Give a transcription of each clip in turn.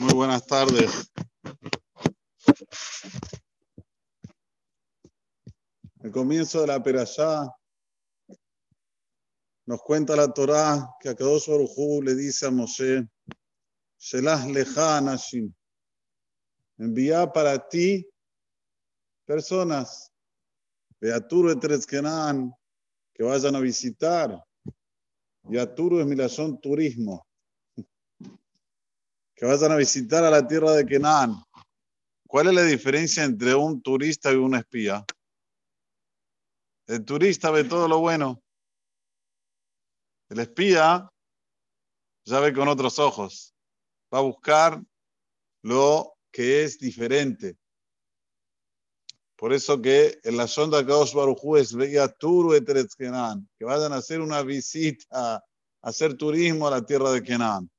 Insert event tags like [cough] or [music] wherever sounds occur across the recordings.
Muy buenas tardes. El comienzo de la Perashá nos cuenta la Torá que a Kadosh Baruj le dice a Moshe, Shelah leja anashim, envía para ti personas, Beaturu Kenan, que vayan a visitar. Y Aturu es Milazón turismo que vayan a visitar a la tierra de Kenan. ¿Cuál es la diferencia entre un turista y un espía? El turista ve todo lo bueno. El espía ya ve con otros ojos. Va a buscar lo que es diferente. Por eso que en la sonda Kaosh Barujú es veía Turu Kenan, que vayan a hacer una visita, a hacer turismo a la tierra de Kenan.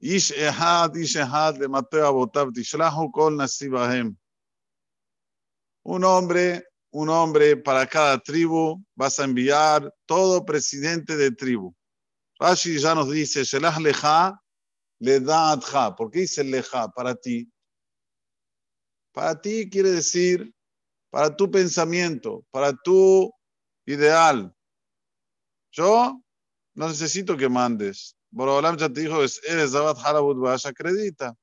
Ish Ehad, Ish Ehad, le Mateo Abotab, Tishlahu Kol Nasibahem. Un hombre, un hombre para cada tribu, vas a enviar todo presidente de tribu. Rashi ya nos dice, Shelah Leja, le da. ¿Por qué dice leja? Para ti. Para ti quiere decir, para tu pensamiento, para tu ideal. Yo no necesito que mandes. Borobalam ya te dijo, eres Zabat Halabut Bash, acredita.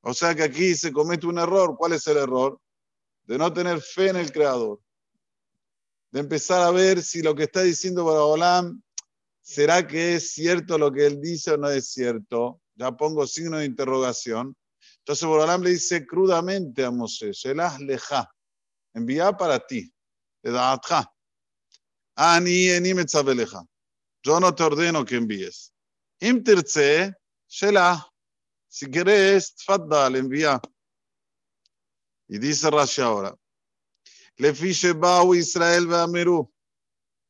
O sea que aquí se comete un error. ¿Cuál es el error? De no tener fe en el Creador. De empezar a ver si lo que está diciendo Borobalam, ¿será que es cierto lo que él dice o no es cierto? Ya pongo signo de interrogación. Entonces Borobalam le dice crudamente a Moshe, Shelah leja, envía para ti. Ani eni metzaveleja yo no te ordeno que envíes. Imtirce, Shela, si querés, tfaddal, envía. Y dice Rashi ahora, le fiche Bau Israel ve Ameru.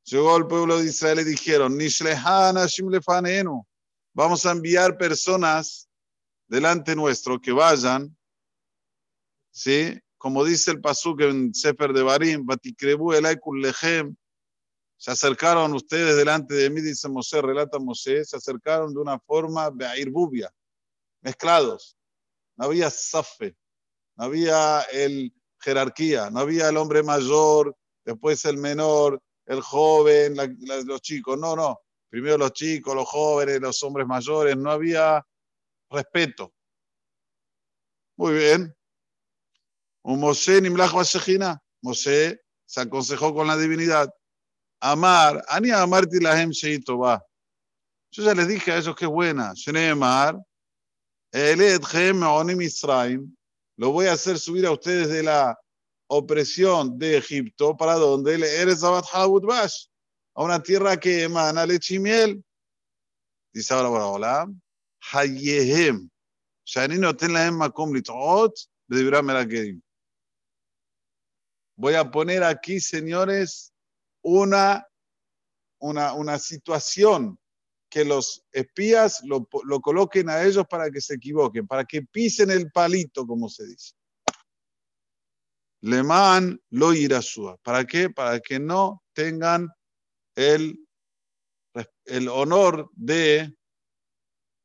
Llegó el pueblo de Israel y dijeron, lefanenu. Vamos a enviar personas delante nuestro que vayan, ¿sí? Como dice el pasuk en Sefer de Barim, Batikrebu Elaikul Lehem, se acercaron ustedes delante de mí, dice Mosé, relata Mosé, se acercaron de una forma bubia, mezclados. No había safe, no había el jerarquía, no había el hombre mayor, después el menor, el joven, los chicos. No, no. Primero los chicos, los jóvenes, los hombres mayores. No había respeto. Muy bien. Un Mosé Nimlach Mosé se aconsejó con la divinidad. Amar, Ani Amarti Lahem va. Yo ya les dije a ellos que es buena. Sheneemar, Eledhem Onim lo voy a hacer subir a ustedes de la opresión de Egipto, ¿para donde Eres Abat Bash, a una tierra que emana leche y miel. Dice ahora, hola, Hayehem, makom litot, de Voy a poner aquí, señores, una, una, una situación que los espías lo, lo, coloquen a ellos para que se equivoquen, para que pisen el palito, como se dice. Leman lo irasúa. ¿Para qué? Para que no tengan el, el honor de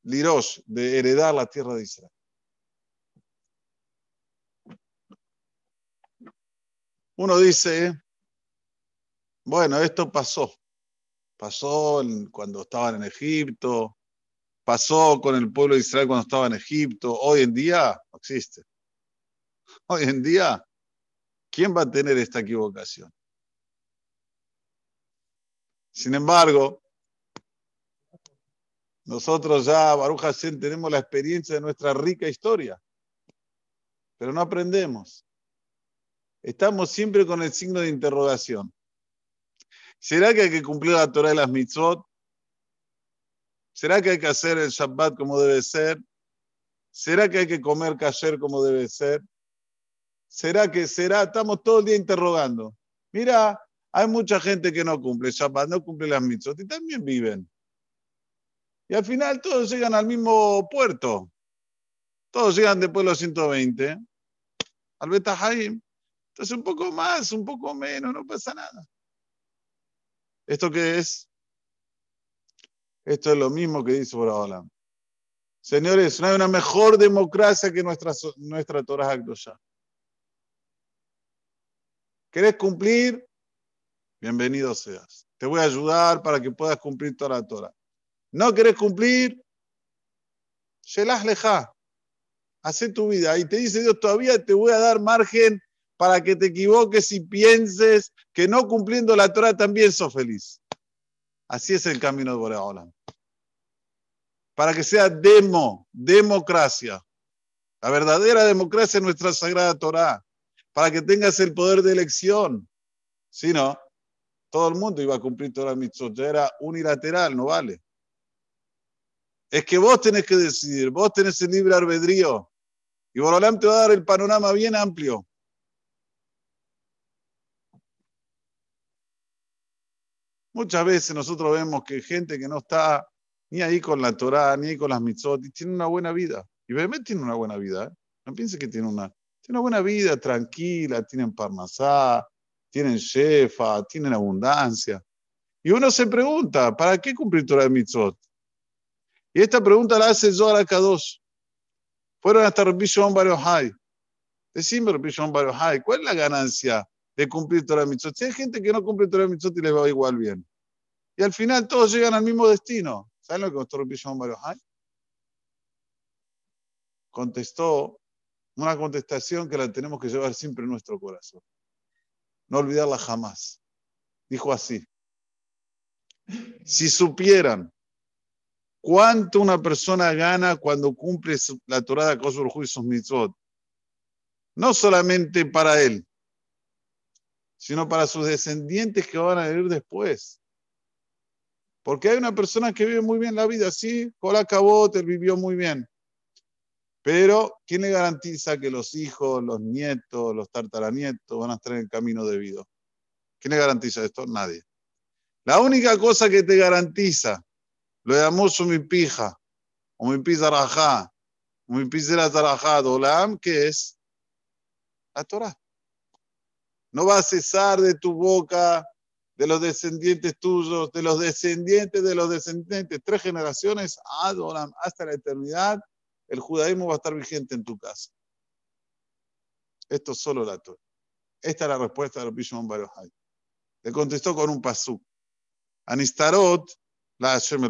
Lirosh, de heredar la tierra de Israel. Uno dice, bueno, esto pasó. Pasó cuando estaban en Egipto, pasó con el pueblo de Israel cuando estaba en Egipto. Hoy en día no existe. [laughs] Hoy en día, ¿quién va a tener esta equivocación? Sin embargo, nosotros ya, Baruch Hashem, tenemos la experiencia de nuestra rica historia, pero no aprendemos. Estamos siempre con el signo de interrogación. ¿Será que hay que cumplir la Torah de las mitzvot? ¿Será que hay que hacer el Shabbat como debe ser? ¿Será que hay que comer kasher como debe ser? ¿Será que será? Estamos todo el día interrogando. Mira, hay mucha gente que no cumple Shabbat, no cumple las mitzvot y también viven. Y al final todos llegan al mismo puerto. Todos llegan después de los 120 al Betahaim. Entonces un poco más, un poco menos, no pasa nada. ¿Esto qué es? Esto es lo mismo que dice Boraholam. Señores, no hay una mejor democracia que nuestra, nuestra Torah ya. ¿Querés cumplir? Bienvenido seas. Te voy a ayudar para que puedas cumplir toda la Torah. ¿No querés cumplir? Shelah. Hacé tu vida. Y te dice Dios, todavía te voy a dar margen para que te equivoques y pienses que no cumpliendo la Torah también sos feliz. Así es el camino de Boreolam. Para que sea demo, democracia. La verdadera democracia es nuestra sagrada Torah. Para que tengas el poder de elección. Si no, todo el mundo iba a cumplir Torah Mitzvot. Era unilateral, no vale. Es que vos tenés que decidir, vos tenés el libre albedrío. Y Boreolam te va a dar el panorama bien amplio. Muchas veces nosotros vemos que gente que no está ni ahí con la Torah, ni ahí con las mitzvot, tiene una buena vida. Y realmente tiene una buena vida. ¿eh? No piense que tiene una, tiene una buena vida, tranquila, tienen parnasá, tienen shefa, tienen abundancia. Y uno se pregunta, ¿para qué cumplir Torah de mitzvot? Y esta pregunta la hace Zohar Kadosh. Fueron hasta Rabbi Shimon Bar. Decime Rabbi Shimon Bar ¿cuál es la ganancia de cumplir Torah Mitzvot. Si hay gente que no cumple Torah Mitzvot y les va igual bien. Y al final todos llegan al mismo destino. ¿Saben lo que costó Rabbi Shimon Contestó una contestación que la tenemos que llevar siempre en nuestro corazón. No olvidarla jamás. Dijo así. Si supieran cuánto una persona gana cuando cumple la Torah de Kosovo y sus mitzvot, no solamente para él, sino para sus descendientes que van a vivir después. Porque hay una persona que vive muy bien la vida, sí, Cola él vivió muy bien. Pero, ¿quién le garantiza que los hijos, los nietos, los tartaranietos van a estar en el camino debido? ¿Quién le garantiza esto? Nadie. La única cosa que te garantiza, lo llamó mi pija, o mi pizarajá, o mi pizarajá, dolam, que es la Torah no va a cesar de tu boca, de los descendientes tuyos, de los descendientes de los descendientes, tres generaciones, Adoram, hasta la eternidad, el judaísmo va a estar vigente en tu casa. Esto es solo la Torah. Esta es la respuesta de Bishon Barohai. Le contestó con un pasú. Anistarot, la Hashem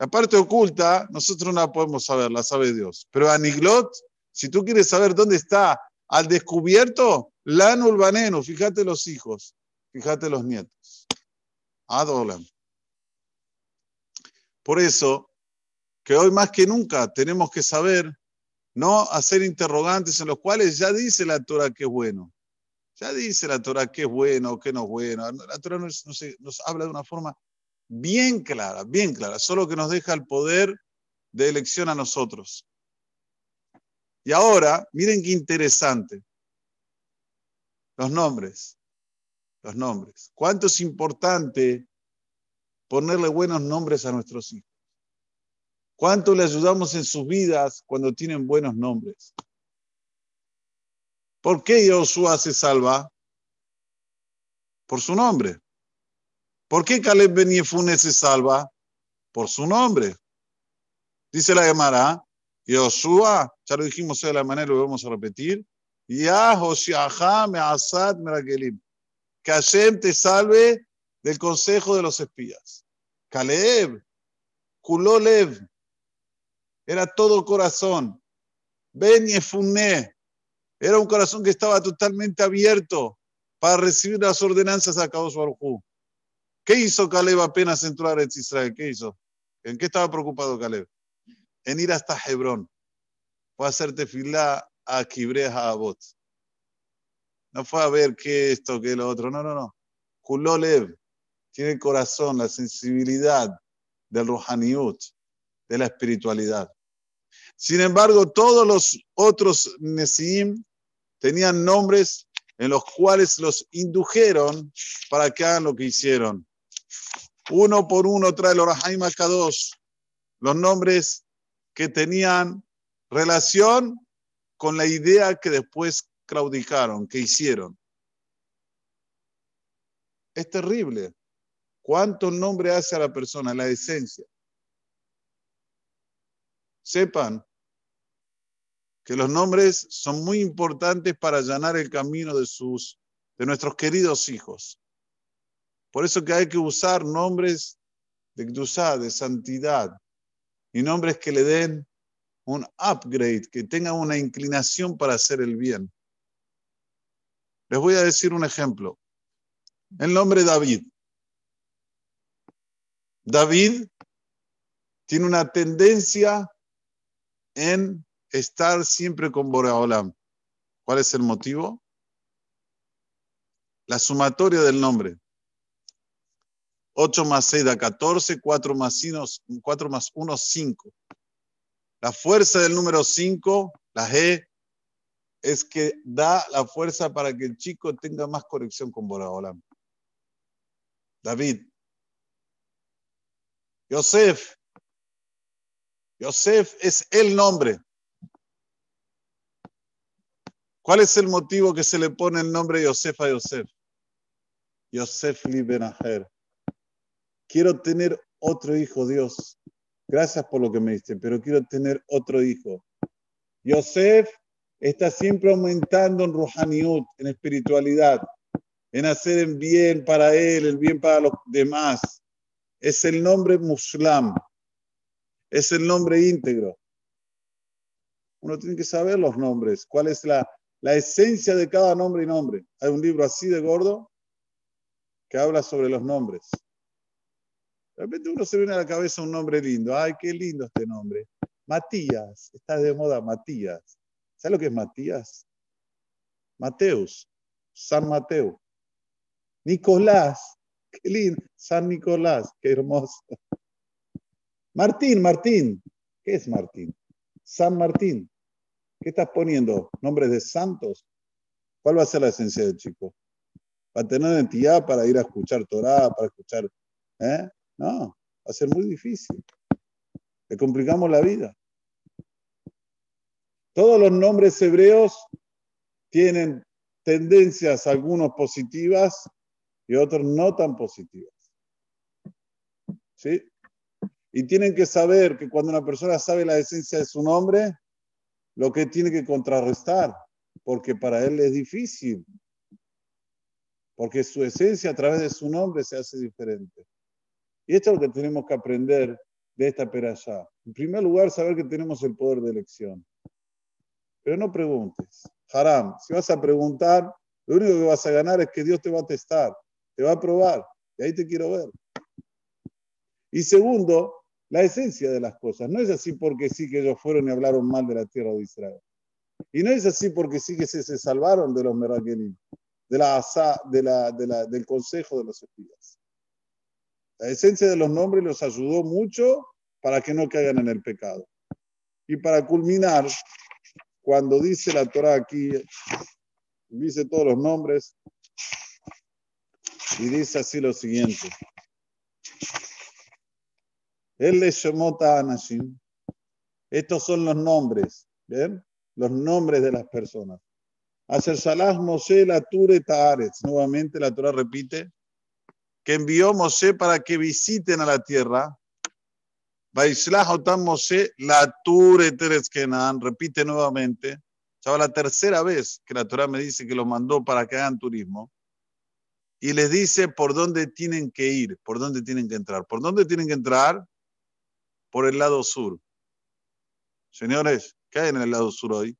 La parte oculta, nosotros no la podemos saber, la sabe Dios. Pero Aniglot, si tú quieres saber dónde está al descubierto, Lanul Baneno, fíjate los hijos, fíjate los nietos. Adolam. Por eso, que hoy más que nunca tenemos que saber no hacer interrogantes en los cuales ya dice la Torah que es bueno. Ya dice la Torah que es bueno, que no es bueno. La Torah nos, nos habla de una forma bien clara, bien clara, solo que nos deja el poder de elección a nosotros. Y ahora, miren qué interesante. Los nombres. Los nombres. ¿Cuánto es importante ponerle buenos nombres a nuestros hijos? ¿Cuánto le ayudamos en sus vidas cuando tienen buenos nombres? ¿Por qué Josué se salva? Por su nombre. ¿Por qué Caleb Ben Yefune se salva? Por su nombre. Dice la Gemara, Yoshua, ya lo dijimos de la manera, lo vamos a repetir. Ya me asad merakelim. Que Hashem te salve del consejo de los espías. Caleb, Kulolev, era todo corazón. Ben Yefuné, era un corazón que estaba totalmente abierto para recibir las ordenanzas de Kadosh Baruj ¿Qué hizo Caleb apenas entró a Israel? ¿Qué hizo? ¿En qué estaba preocupado Caleb? En ir hasta Hebrón. Fue a hacer tefilá a Kibre Abot. No fue a ver qué esto, qué lo otro. No, no, no. Kulolev tiene el corazón, la sensibilidad del Ruhaniut, de la espiritualidad. Sin embargo, todos los otros Nesim tenían nombres en los cuales los indujeron para que hagan lo que hicieron. Uno por uno trae el Orahaim Kadosh, los nombres que tenían relación con la idea que después claudicaron, que hicieron. Es terrible. ¿Cuánto nombre hace a la persona? La esencia. sepan que los nombres son muy importantes para allanar el camino de sus de nuestros queridos hijos. Por eso que hay que usar nombres de de santidad, y nombres que le den un upgrade, que tengan una inclinación para hacer el bien. Les voy a decir un ejemplo. El nombre David. David tiene una tendencia en estar siempre con Boreolam. ¿Cuál es el motivo? La sumatoria del nombre. 8 más 6 da 14, 4 más 1, 4 más 1, 5. La fuerza del número 5, la G, es que da la fuerza para que el chico tenga más conexión con Boraholam. David. Yosef. Yosef es el nombre. ¿Cuál es el motivo que se le pone el nombre Yosef a Yosef? Yosef Libenaher. Quiero tener otro hijo, Dios. Gracias por lo que me diste, pero quiero tener otro hijo. Yosef está siempre aumentando en Rohaniut, en espiritualidad, en hacer el bien para él, el bien para los demás. Es el nombre muslam, es el nombre íntegro. Uno tiene que saber los nombres, cuál es la, la esencia de cada nombre y nombre. Hay un libro así de gordo que habla sobre los nombres. De repente uno se viene a la cabeza un nombre lindo. Ay, qué lindo este nombre. Matías. Está de moda Matías. ¿Sabes lo que es Matías? Mateus. San Mateo. Nicolás. Qué lindo. San Nicolás. Qué hermoso. Martín, Martín. ¿Qué es Martín? San Martín. ¿Qué estás poniendo? ¿Nombres de santos? ¿Cuál va a ser la esencia del chico? ¿Va a tener identidad para ir a escuchar Torah, para escuchar... ¿eh? No, va a ser muy difícil. Le complicamos la vida. Todos los nombres hebreos tienen tendencias, algunos positivas y otros no tan positivas. ¿Sí? Y tienen que saber que cuando una persona sabe la esencia de su nombre, lo que tiene que contrarrestar, porque para él es difícil, porque su esencia a través de su nombre se hace diferente. Y esto es lo que tenemos que aprender de esta perashá. En primer lugar, saber que tenemos el poder de elección. Pero no preguntes. Haram, si vas a preguntar, lo único que vas a ganar es que Dios te va a testar, te va a probar. Y ahí te quiero ver. Y segundo, la esencia de las cosas. No es así porque sí que ellos fueron y hablaron mal de la tierra de Israel. Y no es así porque sí que se, salvaron de los merakenim, de la, de del consejo de los espías. La esencia de los nombres los ayudó mucho para que no caigan en el pecado. Y para culminar, cuando dice la Torah aquí, dice todos los nombres, y dice así lo siguiente. El Shemota Anashim. Estos son los nombres, ¿ven? Los nombres de las personas. Hacer Salah Moshe la Ture Taaretz. Nuevamente la Torah repite que envió Moshe para que visiten a la tierra. Moshe la Ture repite nuevamente. Ya la tercera vez que la Torah me dice que los mandó para que hagan turismo. Y les dice por dónde tienen que ir, por dónde tienen que entrar. ¿Por dónde tienen que entrar? Por el lado sur. Señores, ¿qué hay en el lado sur hoy?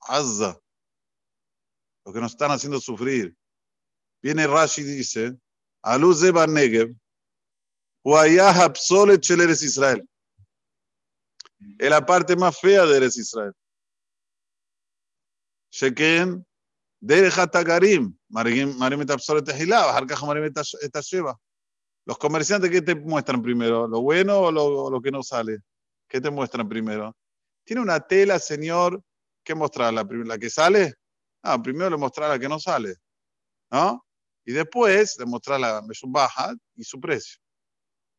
Azza. Lo que nos están haciendo sufrir. Viene Rashi y dice, luz de Negev, של ארץ Israel. Es la parte más fea de Eres Israel. שכן דרך התגרים, מראים את הפסולת תחילה, ואחר כך מראים את השבע. Los comerciantes, ¿qué te muestran primero? ¿Lo bueno o lo, lo, que no sale? ¿Qué te muestran primero? Tiene una tela, señor, ¿qué mostrar? ¿La, la que sale? Ah, primero le mostrar la que no sale. ¿No? Y después demostrar la baja y su precio.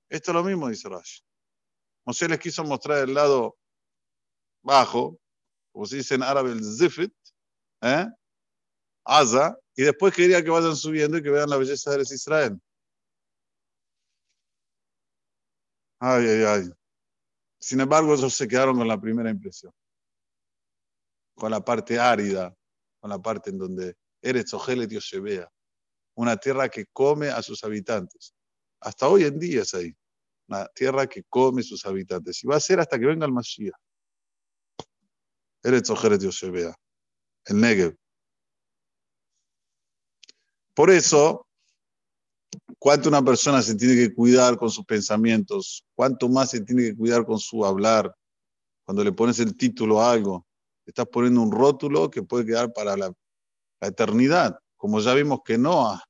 Esto es lo mismo, dice Rashi. Moshe les quiso mostrar el lado bajo, como se dice en árabe el zifit, ¿eh? Aza, y después quería que vayan subiendo y que vean la belleza de Israel. Ay, ay, ay. Sin embargo, ellos se quedaron con la primera impresión, con la parte árida, con la parte en donde eres Ojele Dios se vea, una tierra que come a sus habitantes. Hasta hoy en día es ahí, una tierra que come a sus habitantes. Y va a ser hasta que venga el Mashiach. Eres Ojele Dios se vea, el Negev. Por eso, cuánto una persona se tiene que cuidar con sus pensamientos, cuánto más se tiene que cuidar con su hablar. Cuando le pones el título a algo, estás poniendo un rótulo que puede quedar para la, eternidad. Como ya vimos que Noah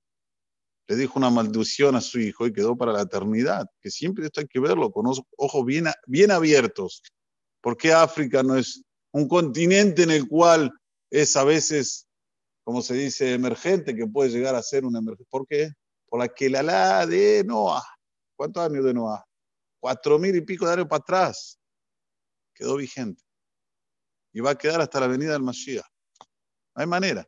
le dijo una maldición a su hijo y quedó para la eternidad. Que siempre esto hay que verlo con ojos bien, bien abiertos. ¿Por qué África no es un continente en el cual es a veces como se dice, emergente, que puede llegar a ser un emergente. ¿Por qué? Por la que la la de Noah. ¿Cuántos años de Noah? Cuatro mil y pico de años para atrás. Quedó vigente. Y va a quedar hasta la venida del Mashiach. No hay manera.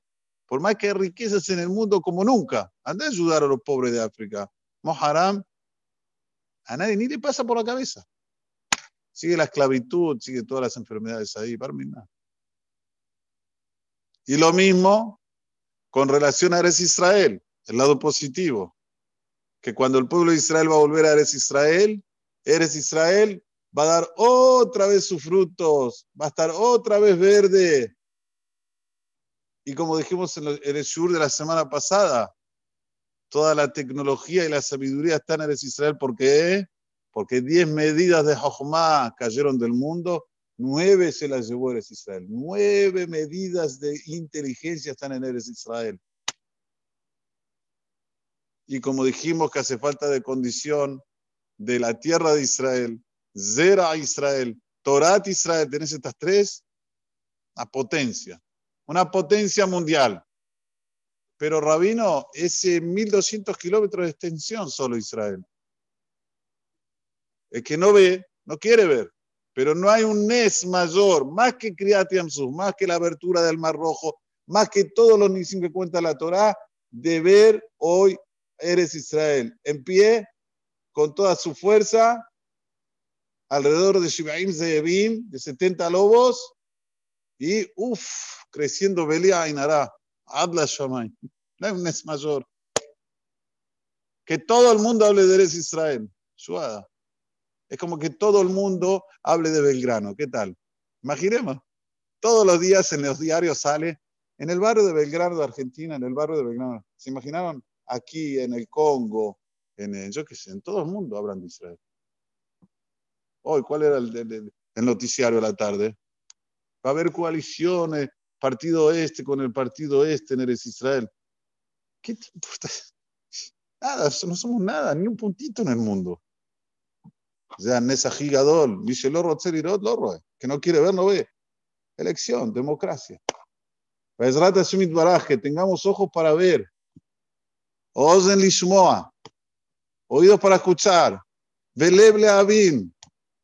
Por más que hay riquezas en el mundo como nunca, anda a ayudar a los pobres de África. Moharam, a nadie ni le pasa por la cabeza. Sigue la esclavitud, sigue todas las enfermedades ahí, nada. Y lo mismo con relación a Eres Israel, el lado positivo, que cuando el pueblo de Israel va a volver a Eres Israel, Eres Israel va a dar otra vez sus frutos, va a estar otra vez verde. Y como dijimos en el sur de la semana pasada, toda la tecnología y la sabiduría están en Eres Israel. ¿Por qué? Porque 10 medidas de Jochma cayeron del mundo Nueve se las llevó Eres Israel. Nueve medidas de inteligencia están en Eres Israel. Y como dijimos que hace falta de condición de la tierra de Israel, Zera Israel, Torat Israel, tenés estas tres, una potencia, una potencia mundial. Pero Rabino, ese 1200 kilómetros de extensión solo Israel. El que no ve, no quiere ver. Pero no hay un Nes mayor, más que Kriyat Yamsuf, más que la abertura del Mar Rojo, más que todos los Nisim que cuenta la Torá, de ver hoy eres Israel en pie, con toda su fuerza, alrededor de Shibaim Zeyebim, de 70 lobos, y uff, creciendo Belia Ainara, habla Shamay. [laughs] No mayor. Que todo el mundo hable de Eres Israel. Suada. Es como que todo el mundo hable de Belgrano. ¿Qué tal? Imaginemos. Todos los días en los diarios sale en el barrio de Belgrano de Argentina, en el barrio de Belgrano. ¿Se imaginaron? Aquí en el Congo, en el, yo qué sé, en todo el mundo hablan de Israel. Hoy, ¿cuál era el, noticiario de la tarde? Va a haber coaliciones, partido este con el partido este en Eres Israel. ¿Qué te importa? [laughs] Nada, no somos nada, ni un puntito en el mundo. Ya Nesa Gigadol, dice Lorro Lorro, que no quiere ver, no ve. Elección, democracia. que tengamos ojos para ver. Ozen Lishmoa, oídos para escuchar. Veleble Abin,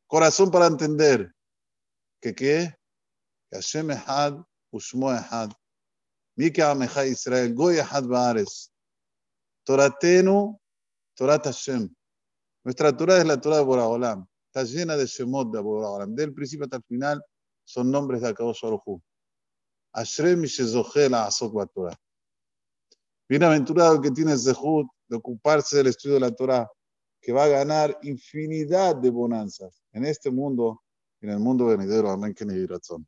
corazón para entender. ¿Que qué? Hashem Ehad, Ushmo Ehad. Mika Ameja Israel, Goy Ehad Baares. Toratenu, Torat Hashem. Nuestra Torah es la Torah de Boraholam. Está llena de Shemot de Boraholam. Del principio hasta el final son nombres de Akadosh Baruj Ashrem y la Azot Torah. Bienaventurado que tiene Zehut de ocuparse del estudio de la Torah, que va a ganar infinidad de bonanzas en este mundo y en el mundo venidero. Amén, que razón.